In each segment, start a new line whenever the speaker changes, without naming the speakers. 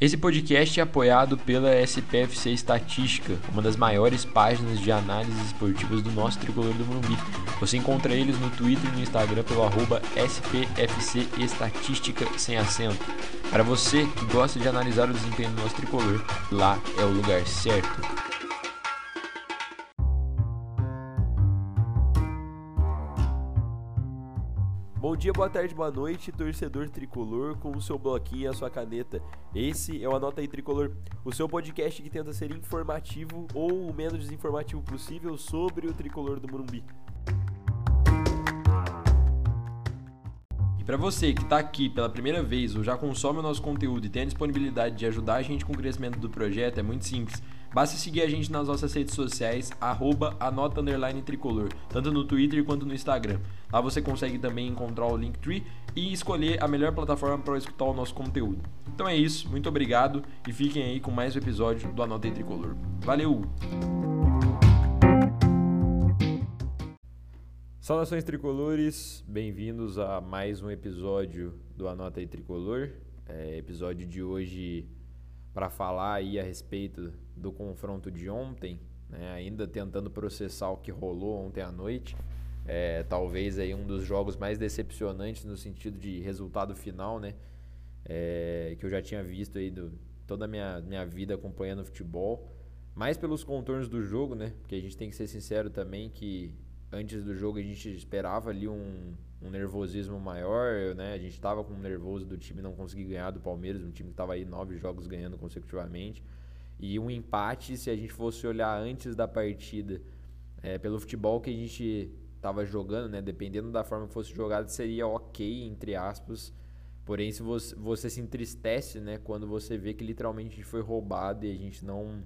Esse podcast é apoiado pela SPFC Estatística, uma das maiores páginas de análises esportivas do nosso tricolor do Morumbi. Você encontra eles no Twitter e no Instagram pelo arroba SPFC Estatística sem acento. Para você que gosta de analisar o desempenho do nosso tricolor, lá é o lugar certo.
Dia, boa tarde, boa noite, torcedor tricolor com o seu bloquinho e a sua caneta. Esse é o Anota aí Tricolor, o seu podcast que tenta ser informativo ou o menos desinformativo possível sobre o tricolor do Morumbi.
Para você que está aqui pela primeira vez ou já consome o nosso conteúdo e tem a disponibilidade de ajudar a gente com o crescimento do projeto, é muito simples Basta seguir a gente nas nossas redes sociais, arroba anota tricolor, tanto no Twitter quanto no Instagram. Lá você consegue também encontrar o Linktree e escolher a melhor plataforma para escutar o nosso conteúdo. Então é isso, muito obrigado e fiquem aí com mais um episódio do Anota Tricolor. Valeu!
Saudações tricolores, bem-vindos a mais um episódio do Anota Tricolor. É, episódio de hoje para falar aí a respeito do confronto de ontem, né, ainda tentando processar o que rolou ontem à noite. É, talvez aí um dos jogos mais decepcionantes no sentido de resultado final, né? É, que eu já tinha visto aí do, toda a minha, minha vida acompanhando futebol. Mais pelos contornos do jogo, né? Porque a gente tem que ser sincero também que antes do jogo a gente esperava ali um, um nervosismo maior, né? A gente estava com um nervoso do time não conseguir ganhar do Palmeiras, um time que estava aí nove jogos ganhando consecutivamente. E um empate, se a gente fosse olhar antes da partida, é, pelo futebol que a gente estava jogando, né? Dependendo da forma que fosse jogado, seria ok, entre aspas. Porém, se você, você se entristece, né? Quando você vê que literalmente a gente foi roubado e a gente não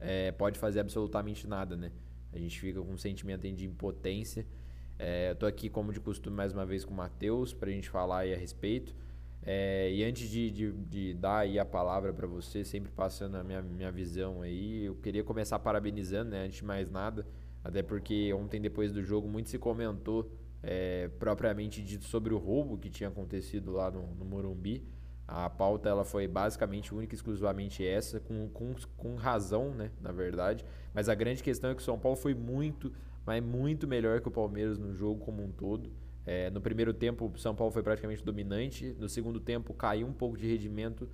é, pode fazer absolutamente nada, né? A gente fica com um sentimento de impotência. É, Estou aqui, como de costume, mais uma vez com o Matheus para a gente falar aí a respeito. É, e antes de, de, de, dar aí a palavra para você, sempre passando a minha, minha visão aí, eu queria começar parabenizando, né, antes de mais nada, até porque ontem, depois do jogo, muito se comentou é, propriamente dito sobre o roubo que tinha acontecido lá no, no Morumbi. A pauta ela foi basicamente única e exclusivamente essa, com, com, com razão, né, na verdade. Mas a grande questão é que o São Paulo foi muito, mas muito melhor que o Palmeiras no jogo como um todo. É, no primeiro tempo, o São Paulo foi praticamente dominante. No segundo tempo, caiu um pouco de rendimento,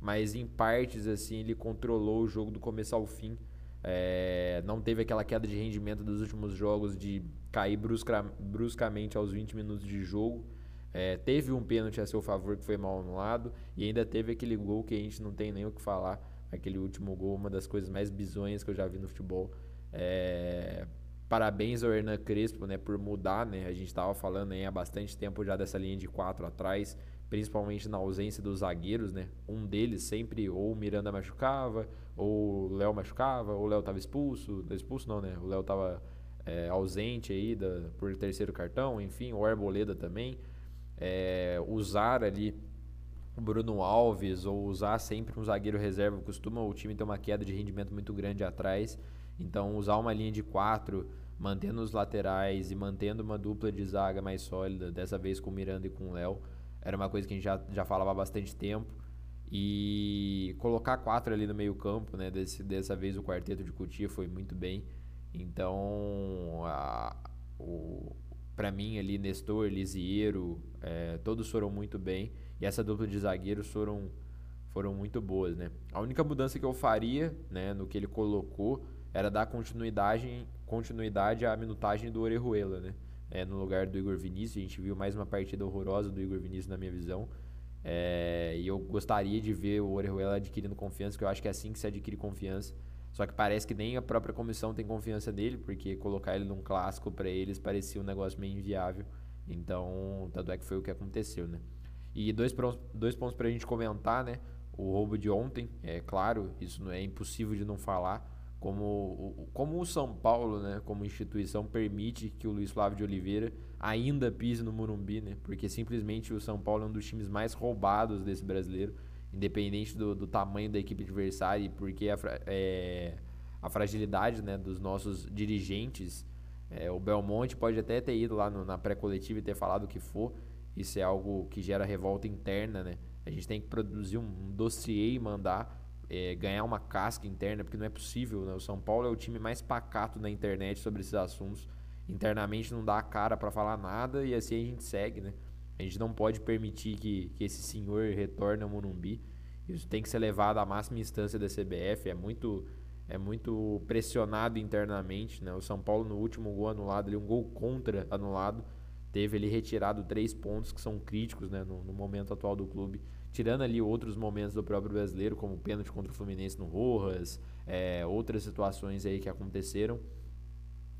mas em partes assim ele controlou o jogo do começo ao fim. É, não teve aquela queda de rendimento dos últimos jogos de cair brusca, bruscamente aos 20 minutos de jogo. É, teve um pênalti a seu favor que foi mal anulado e ainda teve aquele gol que a gente não tem nem o que falar. Aquele último gol, uma das coisas mais bizonhas que eu já vi no futebol. É, Parabéns ao Hernan Crespo, né, por mudar, né? A gente estava falando há bastante tempo já dessa linha de quatro atrás, principalmente na ausência dos zagueiros, né? Um deles sempre ou o Miranda machucava, ou o Léo machucava, ou o Léo estava expulso, expulso não, né? O Léo estava é, ausente aí da, por terceiro cartão, enfim, o Arboleda também. É, usar ali o Bruno Alves ou usar sempre um zagueiro reserva costuma o time ter uma queda de rendimento muito grande atrás. Então, usar uma linha de quatro, mantendo os laterais e mantendo uma dupla de zaga mais sólida, dessa vez com o Miranda e com o Léo, era uma coisa que a gente já, já falava há bastante tempo. E colocar quatro ali no meio campo, né? Desse, dessa vez o quarteto de Cutia foi muito bem. Então, a, o, para mim ali, Nestor, Lisieiro, é, todos foram muito bem. E essa dupla de zagueiros foram, foram muito boas, né? A única mudança que eu faria, né, no que ele colocou, era dar continuidade, continuidade à minutagem do Orejuela, né? É, no lugar do Igor Vinícius. A gente viu mais uma partida horrorosa do Igor Vinícius na minha visão. É, e eu gostaria de ver o Orejuela adquirindo confiança, porque eu acho que é assim que se adquire confiança. Só que parece que nem a própria comissão tem confiança nele, porque colocar ele num clássico para eles parecia um negócio meio inviável. Então, tanto é que foi o que aconteceu, né? E dois, dois pontos para a gente comentar, né? O roubo de ontem, é claro, isso não é impossível de não falar como, como o São Paulo, né, como instituição, permite que o Luiz Flávio de Oliveira ainda pise no Morumbi, né, porque simplesmente o São Paulo é um dos times mais roubados desse brasileiro, independente do, do tamanho da equipe adversária e porque a, é, a fragilidade né, dos nossos dirigentes. É, o Belmonte pode até ter ido lá no, na pré-coletiva e ter falado o que for, isso é algo que gera revolta interna, né? A gente tem que produzir um dossiê e mandar é, ganhar uma casca interna, porque não é possível. Né? O São Paulo é o time mais pacato na internet sobre esses assuntos. Internamente não dá a cara para falar nada e assim a gente segue, né? A gente não pode permitir que, que esse senhor retorne ao Morumbi. Isso tem que ser levado à máxima instância da CBF. É muito é muito pressionado internamente. Né? O São Paulo, no último gol anulado, ali, um gol contra anulado, teve ele retirado três pontos que são críticos né? no, no, momento atual do clube. Tirando ali outros momentos do próprio brasileiro, como o pênalti contra o Fluminense no Rojas, é, outras situações aí que aconteceram.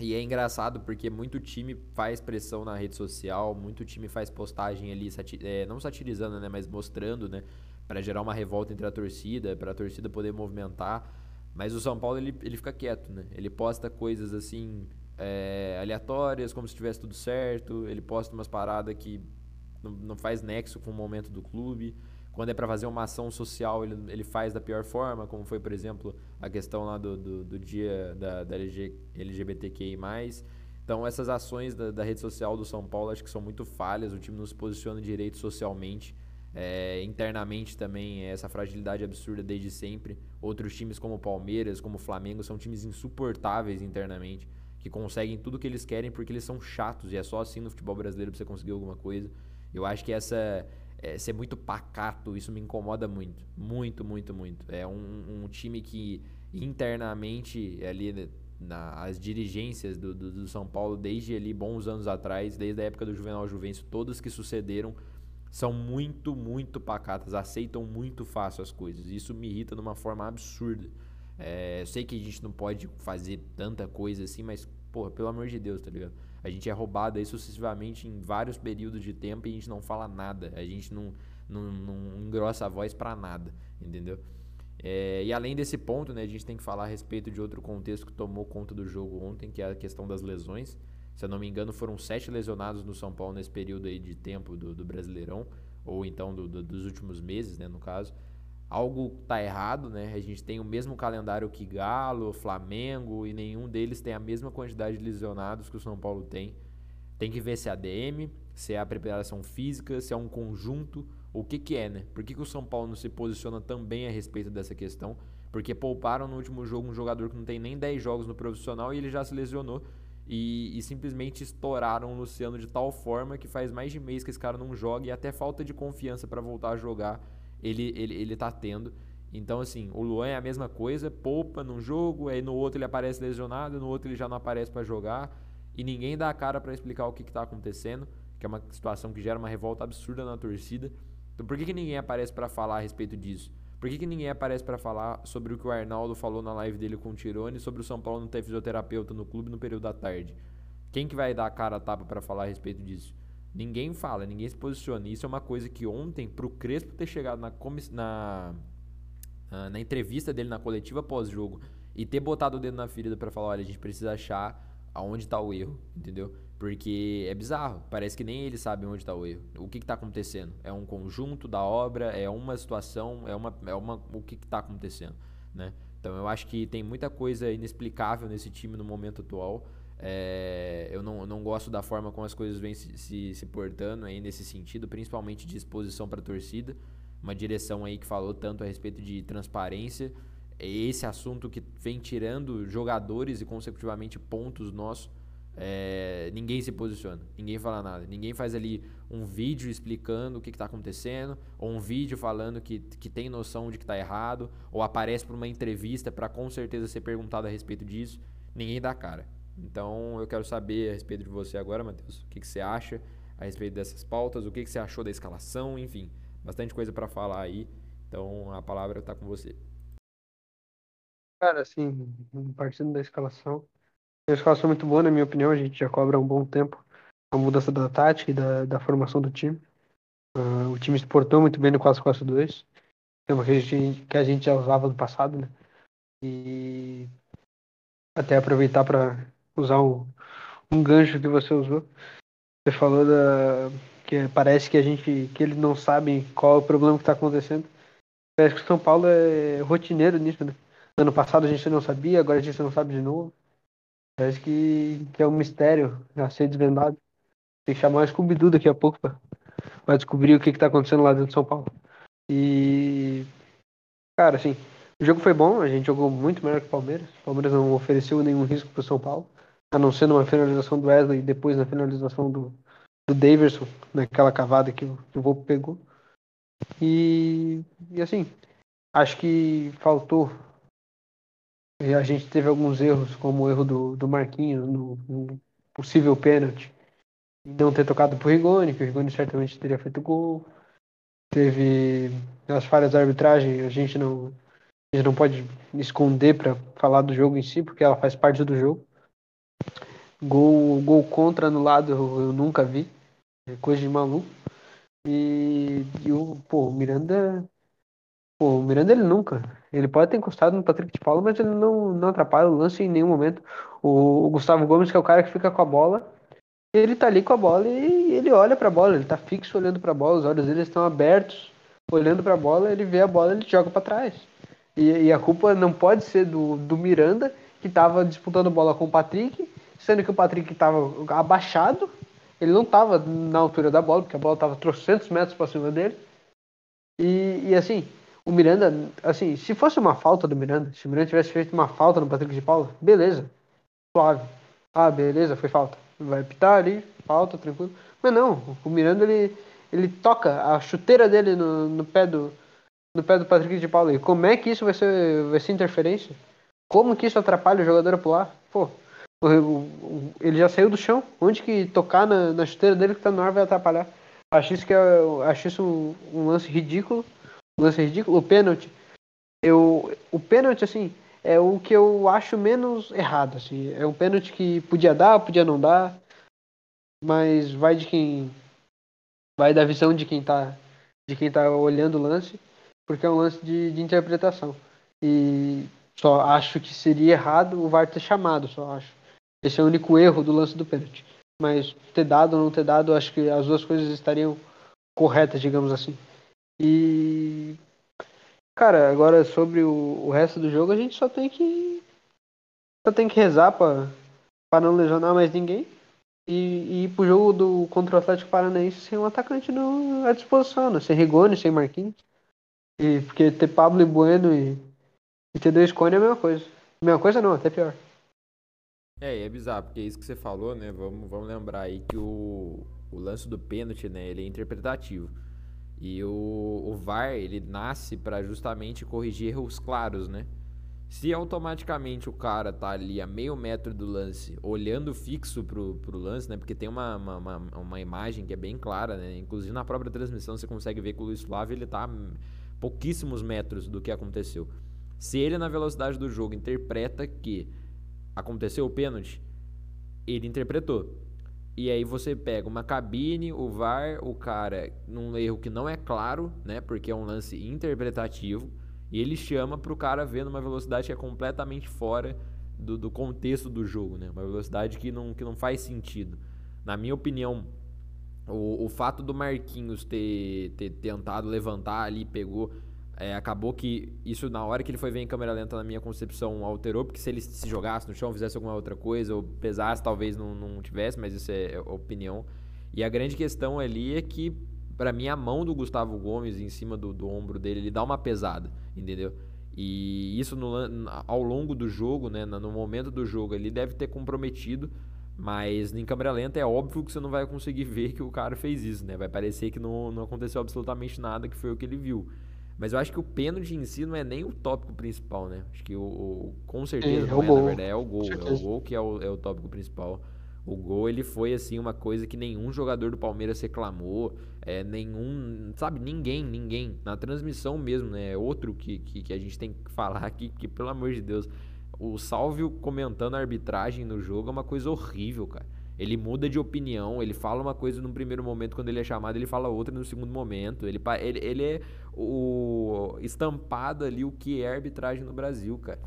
E é engraçado porque muito time faz pressão na rede social, muito time faz postagem ali, satir, é, não satirizando, né, mas mostrando, né, para gerar uma revolta entre a torcida, para a torcida poder movimentar. Mas o São Paulo ele, ele fica quieto, né? Ele posta coisas assim é, aleatórias, como se tivesse tudo certo. Ele posta umas paradas que não, não faz nexo com o momento do clube. Quando é para fazer uma ação social, ele, ele faz da pior forma, como foi, por exemplo, a questão lá do, do, do dia da, da LG, LGBTQI. Então, essas ações da, da rede social do São Paulo acho que são muito falhas. O time não se posiciona direito socialmente. É, internamente também essa fragilidade absurda desde sempre. Outros times como o Palmeiras, como o Flamengo, são times insuportáveis internamente, que conseguem tudo o que eles querem porque eles são chatos e é só assim no futebol brasileiro para você conseguir alguma coisa. Eu acho que essa é, ser muito pacato, isso me incomoda muito, muito, muito, muito. É um, um time que internamente ali na, as dirigências do, do, do São Paulo desde ali bons anos atrás, desde a época do Juvenal Juvencio, todas que sucederam são muito, muito pacatas, aceitam muito fácil as coisas. Isso me irrita de uma forma absurda. É, eu sei que a gente não pode fazer tanta coisa assim, mas, porra, pelo amor de Deus, tá ligado? A gente é roubado aí sucessivamente em vários períodos de tempo e a gente não fala nada. A gente não, não, não engrossa a voz para nada, entendeu? É, e além desse ponto, né, a gente tem que falar a respeito de outro contexto que tomou conta do jogo ontem, que é a questão das lesões. Se eu não me engano, foram sete lesionados no São Paulo nesse período aí de tempo do, do Brasileirão, ou então do, do, dos últimos meses, né, no caso. Algo tá errado, né? A gente tem o mesmo calendário que Galo, Flamengo, e nenhum deles tem a mesma quantidade de lesionados que o São Paulo tem. Tem que ver se é ADM, se é a preparação física, se é um conjunto, o que que é, né? Por que, que o São Paulo não se posiciona também a respeito dessa questão? Porque pouparam no último jogo um jogador que não tem nem 10 jogos no profissional e ele já se lesionou e, e, simplesmente estouraram o Luciano de tal forma que faz mais de mês que esse cara não joga e até falta de confiança para voltar a jogar ele, ele, ele tá tendo. Então, assim, o Luan é a mesma coisa, poupa num jogo, aí no outro ele aparece lesionado, no outro ele já não aparece para jogar e ninguém dá a cara para explicar o que, que tá acontecendo, que é uma situação que gera uma revolta absurda na torcida. Então, por que, que ninguém aparece para falar a respeito disso? Por que, que ninguém aparece para falar sobre o que o Arnaldo falou na live dele com o Tirone sobre o São Paulo não ter fisioterapeuta no clube no período da tarde? Quem que vai dar a cara a tapa para falar a respeito disso? Ninguém fala, ninguém se posiciona. Isso é uma coisa que ontem, pro Crespo ter chegado na, na, na, na entrevista dele na coletiva pós-jogo e ter botado o dedo na ferida para falar, olha, a gente precisa achar aonde tá o erro, entendeu? Porque é bizarro, parece que nem eles sabem onde está o erro. O que está acontecendo? É um conjunto da obra, é uma situação, é uma, é uma o que está acontecendo, né? Então eu acho que tem muita coisa inexplicável nesse time no momento atual. É, eu não, não gosto da forma como as coisas vêm se, se, se portando aí nesse sentido, principalmente de exposição para a torcida. Uma direção aí que falou tanto a respeito de transparência. É esse assunto que vem tirando jogadores e consecutivamente pontos nossos é, ninguém se posiciona, ninguém fala nada, ninguém faz ali um vídeo explicando o que está acontecendo, ou um vídeo falando que, que tem noção de que está errado, ou aparece para uma entrevista para com certeza ser perguntado a respeito disso, ninguém dá cara. Então eu quero saber a respeito de você agora, Matheus, o que, que você acha a respeito dessas pautas, o que, que você achou da escalação, enfim, bastante coisa para falar aí. Então a palavra está com você.
Cara, assim, partindo da escalação, a escalação é muito boa, na minha opinião. A gente já cobra um bom tempo a mudança da tática e da, da formação do time. Uh, o time se portou muito bem no 4-4-2, tema que a, gente, que a gente já usava no passado, né? E até aproveitar para usar um, um gancho que você usou. Você falou da que parece que a gente que eles não sabem qual é o problema que está acontecendo. Parece que o São Paulo é rotineiro nisso, né? Ano passado a gente não sabia, agora a gente não sabe de novo. Parece que, que é um mistério a ser desvendado. Tem que chamar o Scooby-Doo daqui a pouco para descobrir o que está acontecendo lá dentro de São Paulo. E, cara, assim, o jogo foi bom, a gente jogou muito melhor que o Palmeiras. O Palmeiras não ofereceu nenhum risco pro São Paulo, a não ser numa finalização do Wesley e depois na finalização do, do Daverson, naquela cavada que o, que o Volpe pegou. E, e assim, acho que faltou. A gente teve alguns erros, como o erro do, do Marquinhos no, no possível pênalti. Não ter tocado pro Rigoni, que o Rigoni certamente teria feito gol. Teve as falhas da arbitragem, a gente não, a gente não pode esconder para falar do jogo em si, porque ela faz parte do jogo. Gol, gol contra anulado eu, eu nunca vi. É coisa de maluco. E, e o, pô, o Miranda. Pô, o Miranda ele nunca. Ele pode ter encostado no Patrick de Paulo, mas ele não, não atrapalha o lance em nenhum momento. O, o Gustavo Gomes, que é o cara que fica com a bola, ele tá ali com a bola e ele olha para a bola, ele tá fixo olhando para a bola, os olhos dele estão abertos, olhando para a bola, ele vê a bola, ele joga para trás. E, e, a culpa não pode ser do, do Miranda, que estava disputando bola com o Patrick, sendo que o Patrick estava abaixado, ele não estava na altura da bola, porque a bola estava trocentos metros para cima dele. E, e, assim, o Miranda, assim, se fosse uma falta do Miranda, se o Miranda tivesse feito uma falta no Patrick de Paula, beleza, suave. Ah, beleza, foi falta. Vai pitar ali, falta, tranquilo. Mas não, o Miranda ele, ele toca a chuteira dele no, no pé do no pé do Patrick de Paula. E como é que isso vai ser, vai ser interferência? Como que isso atrapalha o jogador a pular? Pô, ele já saiu do chão. Onde que tocar na, na chuteira dele que tá no ar vai atrapalhar? Acho isso que é, acho isso um, um lance ridículo. Um lance ridículo. O pênalti. Eu, o pênalti, assim, é o que eu acho menos errado. Assim. É um pênalti que podia dar, podia não dar. Mas vai de quem. Vai da visão de quem tá, de quem tá olhando o lance. Porque é um lance de, de interpretação. E só acho que seria errado o VAR ter chamado, só acho. Esse é o único erro do lance do pênalti. Mas ter dado ou não ter dado, acho que as duas coisas estariam corretas, digamos assim. E. Cara, agora sobre o, o resto do jogo, a gente só tem que. Só tem que rezar pra não lesionar mais ninguém. E, e ir pro jogo do, contra o Atlético Paranaense sem um atacante no, à disposição, né? Sem Rigoni, sem Marquinhos. E, porque ter Pablo e Bueno e, e ter dois Cone é a mesma coisa. Mesma coisa não, até pior.
É, é bizarro, porque é isso que você falou, né? Vamos, vamos lembrar aí que o, o lance do pênalti, né? Ele é interpretativo. E o, o VAR, ele nasce para justamente corrigir erros claros, né? Se automaticamente o cara tá ali a meio metro do lance, olhando fixo pro, pro lance, né? Porque tem uma, uma, uma, uma imagem que é bem clara, né? Inclusive na própria transmissão você consegue ver que o Luiz Flávio, ele tá pouquíssimos metros do que aconteceu. Se ele, na velocidade do jogo, interpreta que aconteceu o pênalti, ele interpretou. E aí você pega uma cabine, o VAR, o cara num erro que não é claro, né? Porque é um lance interpretativo. E ele chama para o cara ver numa velocidade que é completamente fora do, do, contexto do jogo, né? Uma velocidade que não, que não faz sentido. Na minha opinião, o, o fato do Marquinhos ter, ter tentado levantar ali, pegou é, acabou que isso, na hora que ele foi ver em câmera lenta, na minha concepção, alterou, porque se ele se jogasse no chão, fizesse alguma outra coisa, ou pesasse, talvez não, não tivesse, mas isso é, é opinião. E a grande questão ali é que, para mim, a mão do Gustavo Gomes em cima do, do ombro dele, ele dá uma pesada, entendeu? E isso no, ao longo do jogo, né, no momento do jogo, ele deve ter comprometido, mas em câmera lenta é óbvio que você não vai conseguir ver que o cara fez isso, né? Vai parecer que não, não aconteceu absolutamente nada, que foi o que ele viu. Mas eu acho que o pênalti em si não é nem o tópico principal, né? Acho que o, o com certeza é, não é, é na verdade, é o gol. É o gol que é o, é o tópico principal. O gol, ele foi, assim, uma coisa que nenhum jogador do Palmeiras reclamou, é, nenhum, sabe, ninguém, ninguém. Na transmissão mesmo, né? É outro que, que, que a gente tem que falar aqui, que, pelo amor de Deus, o Salvio comentando a arbitragem no jogo é uma coisa horrível, cara. Ele muda de opinião, ele fala uma coisa num primeiro momento, quando ele é chamado, ele fala outra no segundo momento. Ele, ele, ele é o estampado ali o que é arbitragem no Brasil, cara.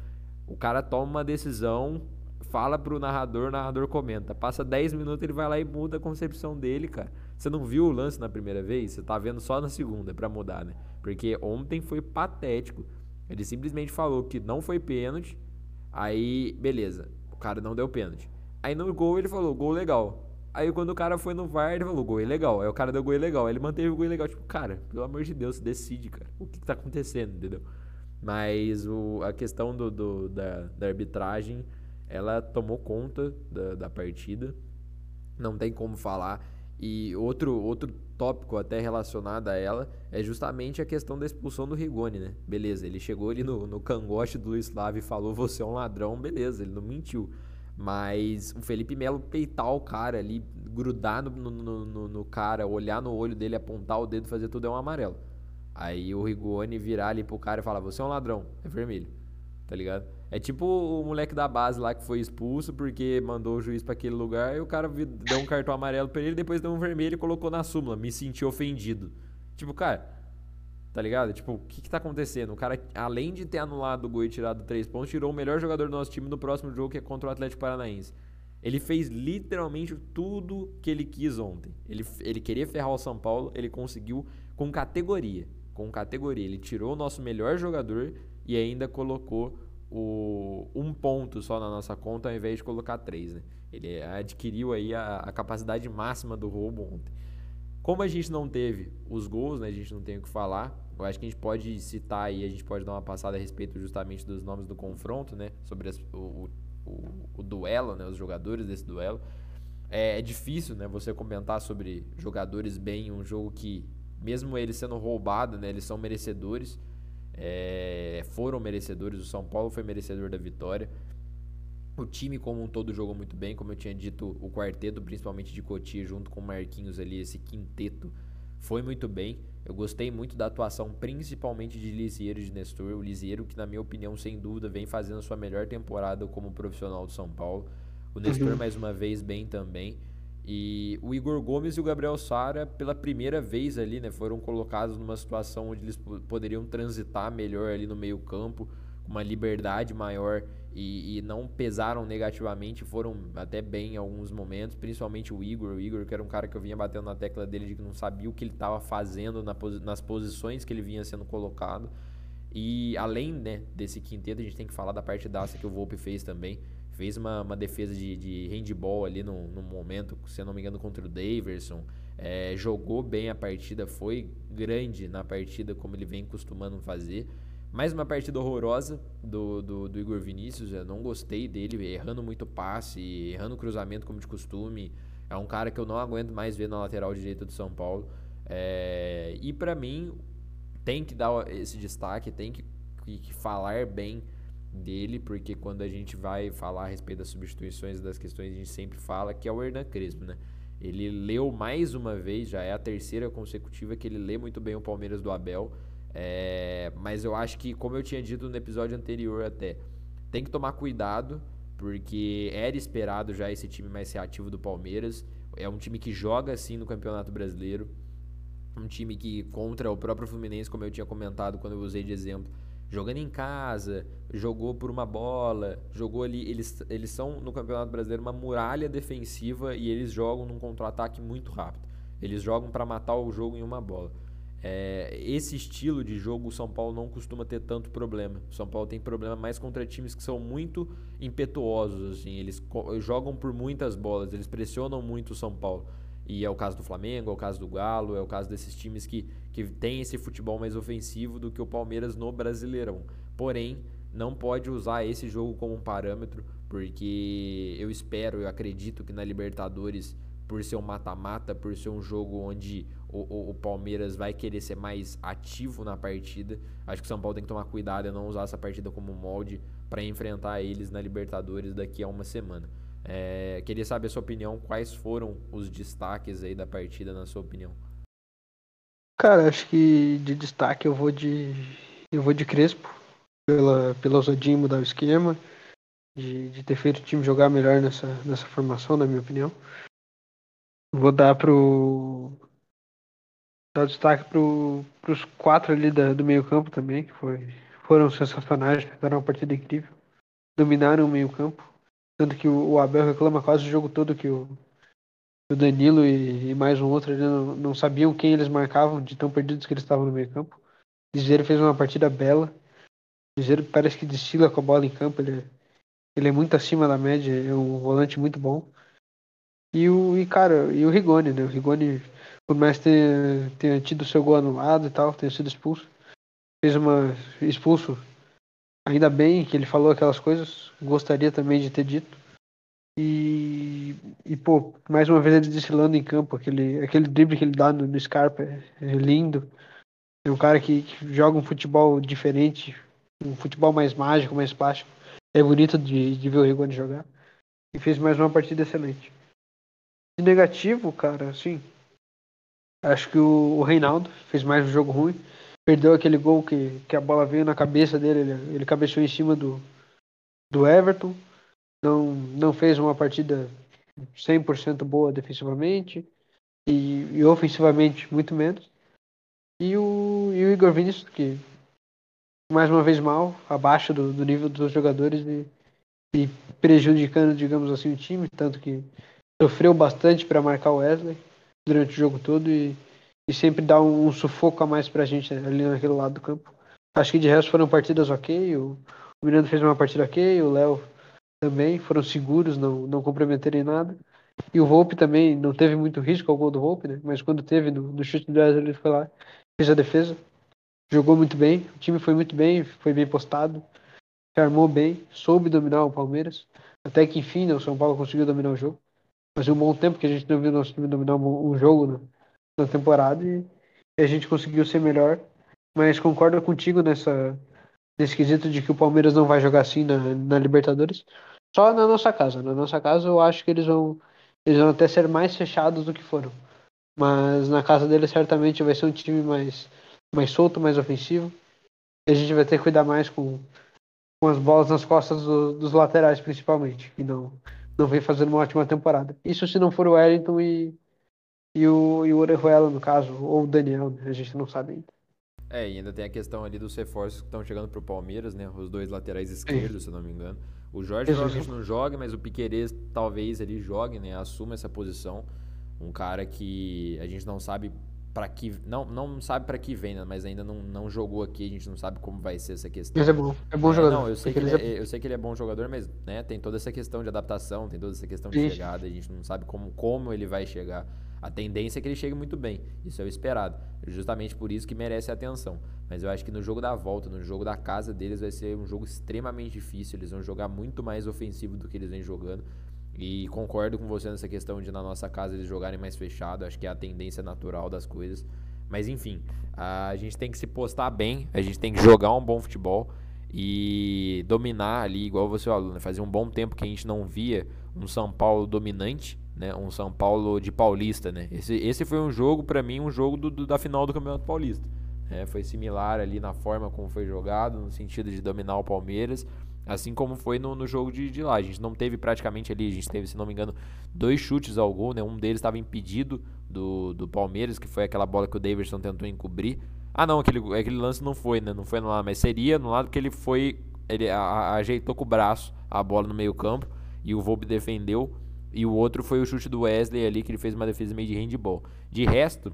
O cara toma uma decisão, fala pro narrador, o narrador comenta. Passa 10 minutos, ele vai lá e muda a concepção dele, cara. Você não viu o lance na primeira vez? Você tá vendo só na segunda para mudar, né? Porque ontem foi patético. Ele simplesmente falou que não foi pênalti. Aí, beleza. O cara não deu pênalti. Aí no gol ele falou, gol legal. Aí quando o cara foi no VAR, ele falou, gol é legal. Aí o cara deu gol é legal. Ele manteve o gol é legal. Tipo, cara, pelo amor de Deus, decide, cara. O que, que tá acontecendo, entendeu? Mas o, a questão do, do da, da, arbitragem, ela tomou conta da, da partida. Não tem como falar. E outro, outro tópico até relacionado a ela é justamente a questão da expulsão do Rigoni, né? Beleza, ele chegou ali no, no cangote do Luiz Flávio e falou, você é um ladrão, beleza, ele não mentiu. Mas o Felipe Melo peitar o cara ali, grudar no, no, no, no, cara, olhar no olho dele, apontar o dedo, fazer tudo é um amarelo. Aí o Rigoni virar ali pro cara e falar: Você é um ladrão, é vermelho. Tá ligado? É tipo o moleque da base lá que foi expulso porque mandou o juiz para aquele lugar e o cara deu um cartão amarelo pra ele, depois deu um vermelho e colocou na súmula. Me senti ofendido. Tipo, cara, Tá ligado? Tipo, o que que tá acontecendo? O cara, além de ter anulado o gol e tirado três pontos, tirou o melhor jogador do nosso time no próximo jogo, que é contra o Atlético Paranaense. Ele fez literalmente tudo que ele quis ontem. Ele, ele queria ferrar o São Paulo, ele conseguiu com categoria. Com categoria. Ele tirou o nosso melhor jogador e ainda colocou o, um ponto só na nossa conta ao invés de colocar três, né? Ele adquiriu aí a, a capacidade máxima do roubo ontem. Como a gente não teve os gols, né? A gente não tem o que falar. Eu acho que a gente pode citar aí, a gente pode dar uma passada a respeito justamente dos nomes do confronto, né? Sobre as, o, o, o, duelo, né? Os jogadores desse duelo. É, é, difícil, né? Você comentar sobre jogadores bem em um jogo que, mesmo eles sendo roubados, né? Eles são merecedores. É, foram merecedores. O São Paulo foi merecedor da vitória. O time como um todo jogou muito bem, como eu tinha dito, o quarteto, principalmente de Cotia, junto com o Marquinhos ali, esse quinteto, foi muito bem. Eu gostei muito da atuação, principalmente de Lisieiro e de Nestor. O Lisieiro, que na minha opinião, sem dúvida, vem fazendo a sua melhor temporada como profissional do São Paulo. O Nestor, uhum. mais uma vez, bem também. E o Igor Gomes e o Gabriel Sara, pela primeira vez ali, né, foram colocados numa situação onde eles poderiam transitar melhor ali no meio campo, com uma liberdade maior e, e, não pesaram negativamente, foram até bem em alguns momentos, principalmente o Igor. O Igor, que era um cara que eu vinha batendo na tecla dele de que não sabia o que ele estava fazendo na, nas posições que ele vinha sendo colocado. E além né, desse quinteto, a gente tem que falar da parte daça que o Volpe fez também. Fez uma, uma defesa de, de handball ali no, no momento, se eu não me engano, contra o Daverson. É, jogou bem a partida, foi grande na partida, como ele vem costumando fazer. Mais uma partida horrorosa do, do, do, Igor Vinícius. Eu não gostei dele, errando muito passe, errando cruzamento como de costume. É um cara que eu não aguento mais ver na lateral direita do São Paulo. É, e para mim, tem que dar esse destaque, tem que, que, que, falar bem dele, porque quando a gente vai falar a respeito das substituições das questões, a gente sempre fala que é o Hernan Crespo, né? Ele leu mais uma vez, já é a terceira consecutiva que ele lê muito bem o Palmeiras do Abel. É, mas eu acho que, como eu tinha dito no episódio anterior até, tem que tomar cuidado, porque era esperado já esse time mais reativo do Palmeiras. É um time que joga assim no Campeonato Brasileiro. Um time que, contra o próprio Fluminense, como eu tinha comentado quando eu usei de exemplo, jogando em casa, jogou por uma bola, jogou ali. Eles, eles são no Campeonato Brasileiro uma muralha defensiva e eles jogam num contra-ataque muito rápido. Eles jogam para matar o jogo em uma bola. É, esse estilo de jogo o São Paulo não costuma ter tanto problema. O São Paulo tem problema mais contra times que são muito impetuosos, assim, eles jogam por muitas bolas, eles pressionam muito o São Paulo. E é o caso do Flamengo, é o caso do Galo, é o caso desses times que, que têm esse futebol mais ofensivo do que o Palmeiras no Brasileirão. Porém, não pode usar esse jogo como um parâmetro, porque eu espero, eu acredito que na Libertadores, por ser um mata-mata, por ser um jogo onde o, o, o, Palmeiras vai querer ser mais ativo na partida. Acho que o São Paulo tem que tomar cuidado e não usar essa partida como molde para enfrentar eles na Libertadores daqui a uma semana. É, queria saber a sua opinião, quais foram os destaques aí da partida, na sua opinião?
Cara, acho que de destaque eu vou de eu vou de Crespo pela pela ousadia mudar o esquema, de, de ter feito o time jogar melhor nessa nessa formação, na minha opinião. Vou dar pro Dar destaque para os quatro ali da, do meio campo também, que foi, foram sensacionais, fizeram uma partida incrível. Dominaram o meio campo. Tanto que o, Abel reclama quase o jogo todo que o, o Danilo e, e, mais um outro ali não, não, sabiam quem eles marcavam, de tão perdidos que eles estavam no meio campo. Ligeiro fez uma partida bela. Ligeiro parece que destila com a bola em campo, ele, ele é muito acima da média, é um volante muito bom. E o, e, cara, e o Rigoni, né? O Rigoni, por mais ter, ter tido seu gol anulado e tal, ter sido expulso, fez uma. expulso. Ainda bem que ele falou aquelas coisas, gostaria também de ter dito. E, e pô, mais uma vez ele desfilando em campo, aquele, aquele drible que ele dá no, no Scarpa é, é lindo. É um cara que, que, joga um futebol diferente, um futebol mais mágico, mais plástico. É bonito de, de ver o Rigoni jogar. E fez mais uma partida excelente. De negativo, cara, assim. Acho que o, Reinaldo fez mais um jogo ruim. Perdeu aquele gol que, que a bola veio na cabeça dele, ele, ele cabeceou em cima do, do Everton. Não, não fez uma partida 100% boa defensivamente e, e, ofensivamente muito menos. E o, e o Igor Vinícius, que mais uma vez mal, abaixo do, do nível dos jogadores e, e prejudicando, digamos assim, o time, tanto que sofreu bastante para marcar o Wesley durante o jogo todo e, e sempre dá um, um, sufoco a mais para a gente ali naquele lado do campo. Acho que de resto foram partidas ok, o, o Miranda fez uma partida ok, o Léo também, foram seguros, não, não comprometeram em nada. E o Volpe também não teve muito risco ao gol do Volpe, né? Mas quando teve no, no chute do Wesley, ele foi lá, fez a defesa, jogou muito bem, o time foi muito bem, foi bem postado, se armou bem, soube dominar o Palmeiras. Até que enfim, né, o São Paulo conseguiu dominar o jogo. Fazia um bom tempo que a gente não viu nosso time dominar um, jogo na, na temporada e, e a gente conseguiu ser melhor. Mas concordo contigo nessa, nesse quesito de que o Palmeiras não vai jogar assim na, na Libertadores. Só na nossa casa. Na nossa casa eu acho que eles vão, eles vão até ser mais fechados do que foram. Mas na casa deles certamente vai ser um time mais, mais solto, mais ofensivo. E a gente vai ter que cuidar mais com, com as bolas nas costas do, dos laterais, principalmente, que não, não vem fazendo uma ótima temporada. Isso se não for o Wellington e, e o, e o Orejuela, no caso, ou o Daniel, né? a gente não sabe ainda.
É, e ainda tem a questão ali dos reforços que estão chegando pro Palmeiras, né? Os dois laterais esquerdos, Sim. se não me engano. O Jorge provavelmente não joga, mas o Piquerez talvez ele jogue, né? Assuma essa posição. Um cara que a gente não sabe para que não não sabe para que vem, né? mas ainda não, não jogou aqui, a gente não sabe como vai ser essa questão.
Mas é bom, é bom é, jogador.
Não, eu sei, que ele é, eu sei que ele é bom jogador, mas né, tem toda essa questão de adaptação, tem toda essa questão de Isso. chegada, a gente não sabe como como ele vai chegar. A tendência é que ele chegue muito bem, isso é o esperado. Justamente por isso que merece atenção. Mas eu acho que no jogo da volta, no jogo da casa deles, vai ser um jogo extremamente difícil. Eles vão jogar muito mais ofensivo do que eles vêm jogando. E concordo com você nessa questão de na nossa casa eles jogarem mais fechado. Acho que é a tendência natural das coisas. Mas enfim, a gente tem que se postar bem, a gente tem que jogar um bom futebol e dominar ali, igual você falou, né? Fazia um bom tempo que a gente não via um São Paulo dominante, né? Um São Paulo de Paulista, né? Esse, esse foi um jogo, para mim, um jogo do, do, da final do Campeonato Paulista. Né? Foi similar ali na forma como foi jogado, no sentido de dominar o Palmeiras. Assim como foi no, no jogo de, de lá. A gente não teve praticamente ali, a gente teve, se não me engano, dois chutes ao gol, né? Um deles estava impedido do, do Palmeiras, que foi aquela bola que o Davidson tentou encobrir. Ah, não, aquele, aquele lance não foi, né? Não foi no lado, mas seria no lado que ele foi. Ele a, a, ajeitou com o braço a bola no meio-campo e o Volpe defendeu. E o outro foi o chute do Wesley ali, que ele fez uma defesa meio de handball. De resto,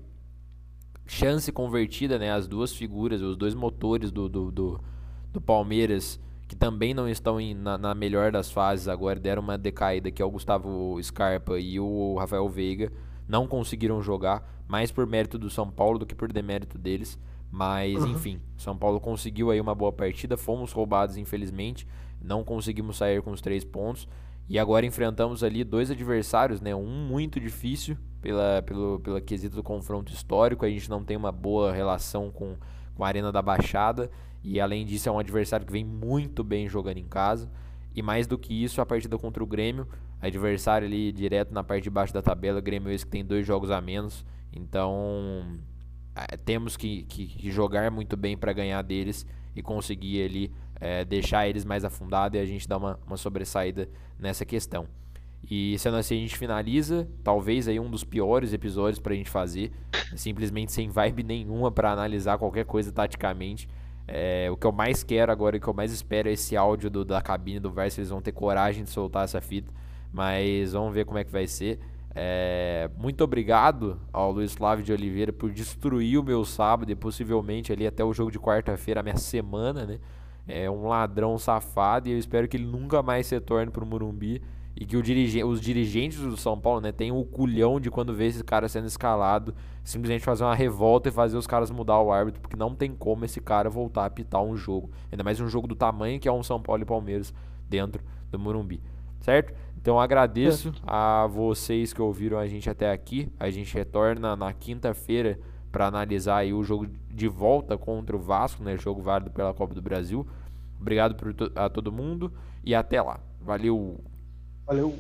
chance convertida, né? As duas figuras, os dois motores do, do, do, do Palmeiras que também não estão em, na, na, melhor das fases agora, deram uma decaída, que é o Gustavo Scarpa e o Rafael Veiga, não conseguiram jogar, mais por mérito do São Paulo do que por demérito deles. Mas, uhum. enfim, São Paulo conseguiu aí uma boa partida, fomos roubados, infelizmente, não conseguimos sair com os três pontos. E agora enfrentamos ali dois adversários, né? Um muito difícil pela, pelo, pela quesito do confronto histórico. A gente não tem uma boa relação com, com a Arena da Baixada. E além disso, é um adversário que vem muito bem jogando em casa. E mais do que isso, a partida contra o Grêmio, adversário ali direto na parte de baixo da tabela, Grêmio esse que tem dois jogos a menos. Então, é, temos que, que, que, jogar muito bem para ganhar deles e conseguir ali é, deixar eles mais afundados e a gente dar uma, uma sobressaída nessa questão. E sendo assim, a gente finaliza, talvez aí um dos piores episódios para a gente fazer, simplesmente sem vibe nenhuma para analisar qualquer coisa taticamente. É, o que eu mais quero agora e o que eu mais espero é esse áudio do, da cabine do Verso. Eles vão ter coragem de soltar essa fita. Mas vamos ver como é que vai ser. É, muito obrigado ao Luiz Flávio de Oliveira por destruir o meu sábado e possivelmente ali até o jogo de quarta-feira, a minha semana, né? É um ladrão safado e eu espero que ele nunca mais se retorne para o Murumbi e que dirige, os dirigentes do São Paulo, né, tem o culhão de quando vê esse cara sendo escalado, simplesmente fazer uma revolta e fazer os caras mudar o árbitro, porque não tem como esse cara voltar a apitar um jogo, ainda mais um jogo do tamanho que é um São Paulo e Palmeiras dentro do Morumbi, certo? Então agradeço a vocês que ouviram a gente até aqui. A gente retorna na quinta-feira para analisar aí o jogo de volta contra o Vasco, né, jogo válido pela Copa do Brasil. Obrigado a todo mundo e até lá. Valeu.
Valeu.